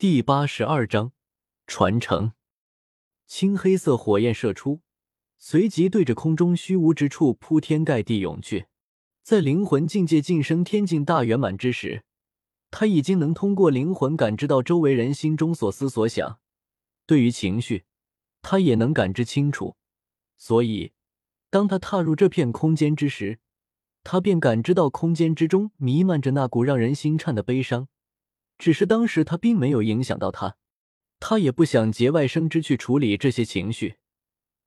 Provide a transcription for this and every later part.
第八十二章传承。青黑色火焰射出，随即对着空中虚无之处铺天盖地涌去。在灵魂境界晋升天境大圆满之时，他已经能通过灵魂感知到周围人心中所思所想，对于情绪，他也能感知清楚。所以，当他踏入这片空间之时，他便感知到空间之中弥漫着那股让人心颤的悲伤。只是当时他并没有影响到他，他也不想节外生枝去处理这些情绪，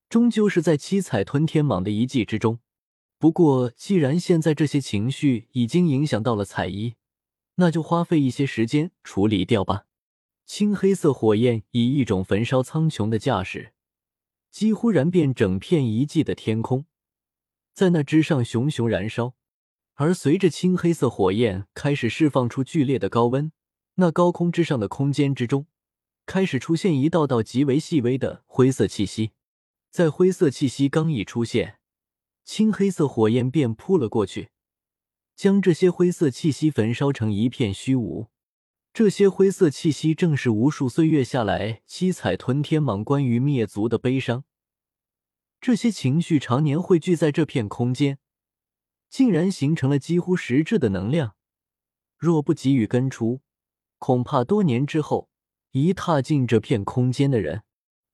终究是在七彩吞天蟒的遗迹之中。不过，既然现在这些情绪已经影响到了彩衣，那就花费一些时间处理掉吧。青黑色火焰以一种焚烧苍穹的架势，几乎燃遍整片遗迹的天空，在那之上熊熊燃烧。而随着青黑色火焰开始释放出剧烈的高温。那高空之上的空间之中，开始出现一道道极为细微的灰色气息。在灰色气息刚一出现，青黑色火焰便扑了过去，将这些灰色气息焚烧成一片虚无。这些灰色气息正是无数岁月下来七彩吞天蟒关于灭族的悲伤。这些情绪常年汇聚在这片空间，竟然形成了几乎实质的能量。若不给予根除，恐怕多年之后，一踏进这片空间的人，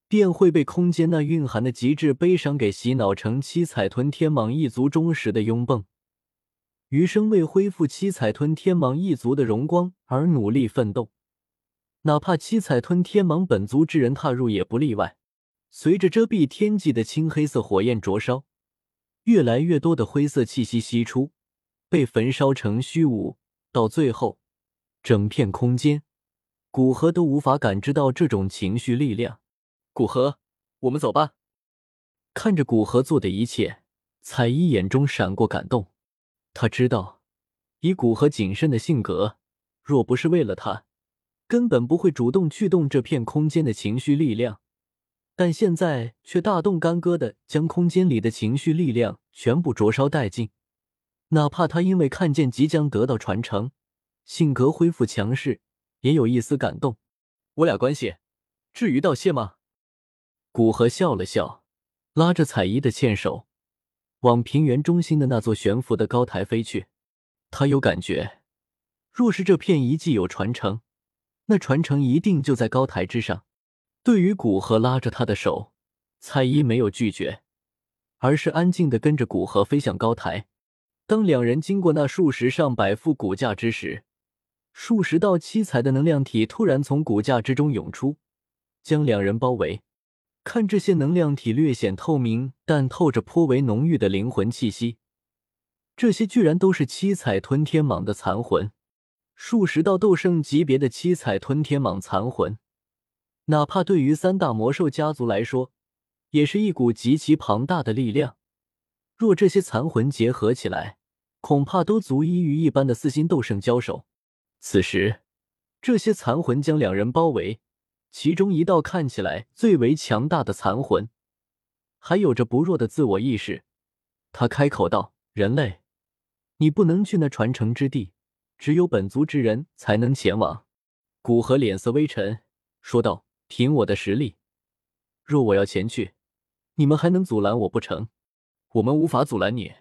便会被空间那蕴含的极致悲伤给洗脑成七彩吞天蟒一族忠实的拥趸，余生为恢复七彩吞天蟒一族的荣光而努力奋斗。哪怕七彩吞天蟒本族之人踏入也不例外。随着遮蔽天际的青黑色火焰灼烧，越来越多的灰色气息吸出，被焚烧成虚无，到最后。整片空间，古河都无法感知到这种情绪力量。古河，我们走吧。看着古河做的一切，彩衣眼中闪过感动。他知道，以古河谨慎的性格，若不是为了他，根本不会主动去动这片空间的情绪力量。但现在却大动干戈的将空间里的情绪力量全部灼烧殆尽。哪怕他因为看见即将得到传承。性格恢复强势，也有一丝感动。我俩关系，至于道谢吗？古河笑了笑，拉着彩衣的纤手，往平原中心的那座悬浮的高台飞去。他有感觉，若是这片遗迹有传承，那传承一定就在高台之上。对于古河拉着他的手，彩衣没有拒绝，而是安静的跟着古河飞向高台。当两人经过那数十上百副骨架之时，数十道七彩的能量体突然从骨架之中涌出，将两人包围。看这些能量体略显透明，但透着颇为浓郁的灵魂气息。这些居然都是七彩吞天蟒的残魂，数十道斗圣级别的七彩吞天蟒残魂，哪怕对于三大魔兽家族来说，也是一股极其庞大的力量。若这些残魂结合起来，恐怕都足以与一般的四星斗圣交手。此时，这些残魂将两人包围，其中一道看起来最为强大的残魂，还有着不弱的自我意识。他开口道：“人类，你不能去那传承之地，只有本族之人才能前往。”古河脸色微沉，说道：“凭我的实力，若我要前去，你们还能阻拦我不成？我们无法阻拦你，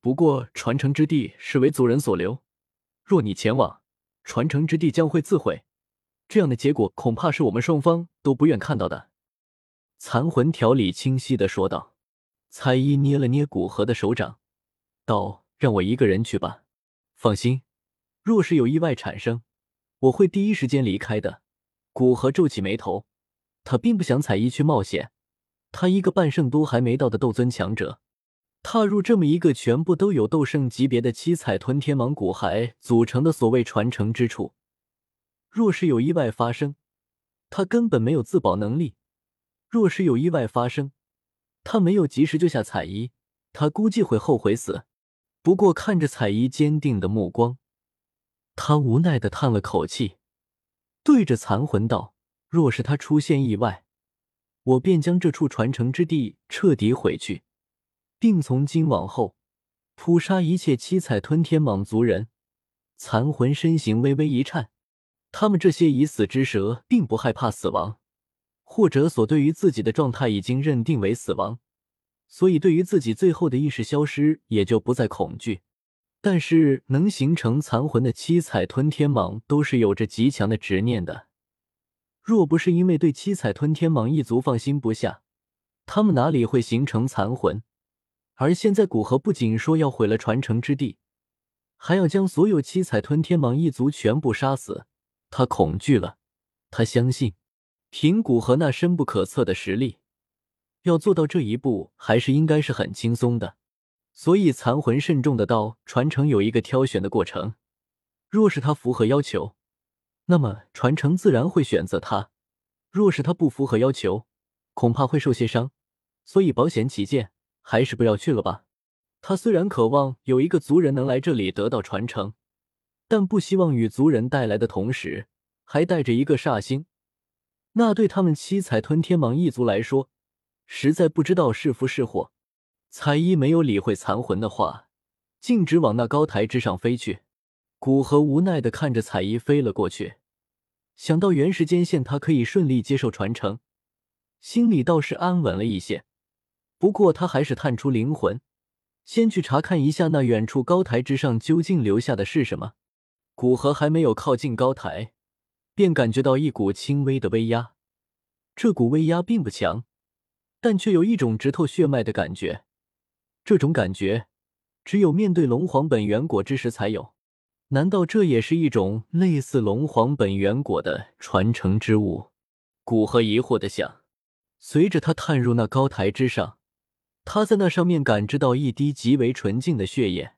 不过传承之地是为族人所留，若你前往。”传承之地将会自毁，这样的结果恐怕是我们双方都不愿看到的。”残魂条理清晰的说道。彩衣捏了捏古河的手掌，道：“让我一个人去吧。放心，若是有意外产生，我会第一时间离开的。”古河皱起眉头，他并不想彩衣去冒险。他一个半圣都还没到的斗尊强者。踏入这么一个全部都有斗圣级别的七彩吞天蟒骨骸组成的所谓传承之处，若是有意外发生，他根本没有自保能力。若是有意外发生，他没有及时救下彩衣，他估计会后悔死。不过看着彩衣坚定的目光，他无奈的叹了口气，对着残魂道：“若是他出现意外，我便将这处传承之地彻底毁去。”并从今往后扑杀一切七彩吞天蟒族人。残魂身形微微一颤，他们这些已死之蛇并不害怕死亡，或者所对于自己的状态已经认定为死亡，所以对于自己最后的意识消失也就不再恐惧。但是能形成残魂的七彩吞天蟒都是有着极强的执念的，若不是因为对七彩吞天蟒一族放心不下，他们哪里会形成残魂？而现在古河不仅说要毁了传承之地，还要将所有七彩吞天蟒一族全部杀死。他恐惧了，他相信，凭古河那深不可测的实力，要做到这一步还是应该是很轻松的。所以残魂慎重的道：“传承有一个挑选的过程，若是他符合要求，那么传承自然会选择他；若是他不符合要求，恐怕会受些伤。所以保险起见，还是不要去了吧。他虽然渴望有一个族人能来这里得到传承。”但不希望与族人带来的同时，还带着一个煞星，那对他们七彩吞天蟒一族来说，实在不知道是福是祸。彩衣没有理会残魂的话，径直往那高台之上飞去。古河无奈的看着彩衣飞了过去，想到原时间线，他可以顺利接受传承，心里倒是安稳了一些。不过他还是探出灵魂，先去查看一下那远处高台之上究竟留下的是什么。古河还没有靠近高台，便感觉到一股轻微的威压。这股威压并不强，但却有一种直透血脉的感觉。这种感觉只有面对龙皇本源果之时才有。难道这也是一种类似龙皇本源果的传承之物？古河疑惑的想。随着他探入那高台之上，他在那上面感知到一滴极为纯净的血液。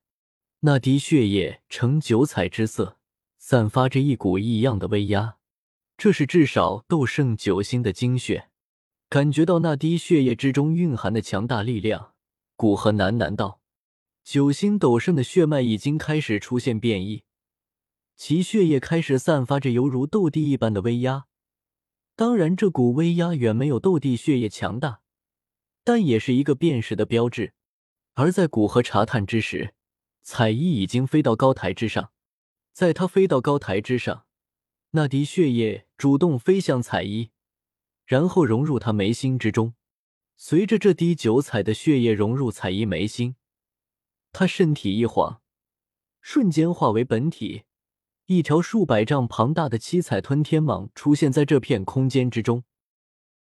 那滴血液呈九彩之色，散发着一股异样的威压。这是至少斗圣九星的精血。感觉到那滴血液之中蕴含的强大力量，古河喃喃道：“九星斗圣的血脉已经开始出现变异，其血液开始散发着犹如斗帝一般的威压。当然，这股威压远没有斗帝血液强大，但也是一个辨识的标志。”而在古河查探之时，彩衣已经飞到高台之上，在他飞到高台之上，那滴血液主动飞向彩衣，然后融入他眉心之中。随着这滴九彩的血液融入彩衣眉心，他身体一晃，瞬间化为本体，一条数百丈庞大的七彩吞天蟒出现在这片空间之中。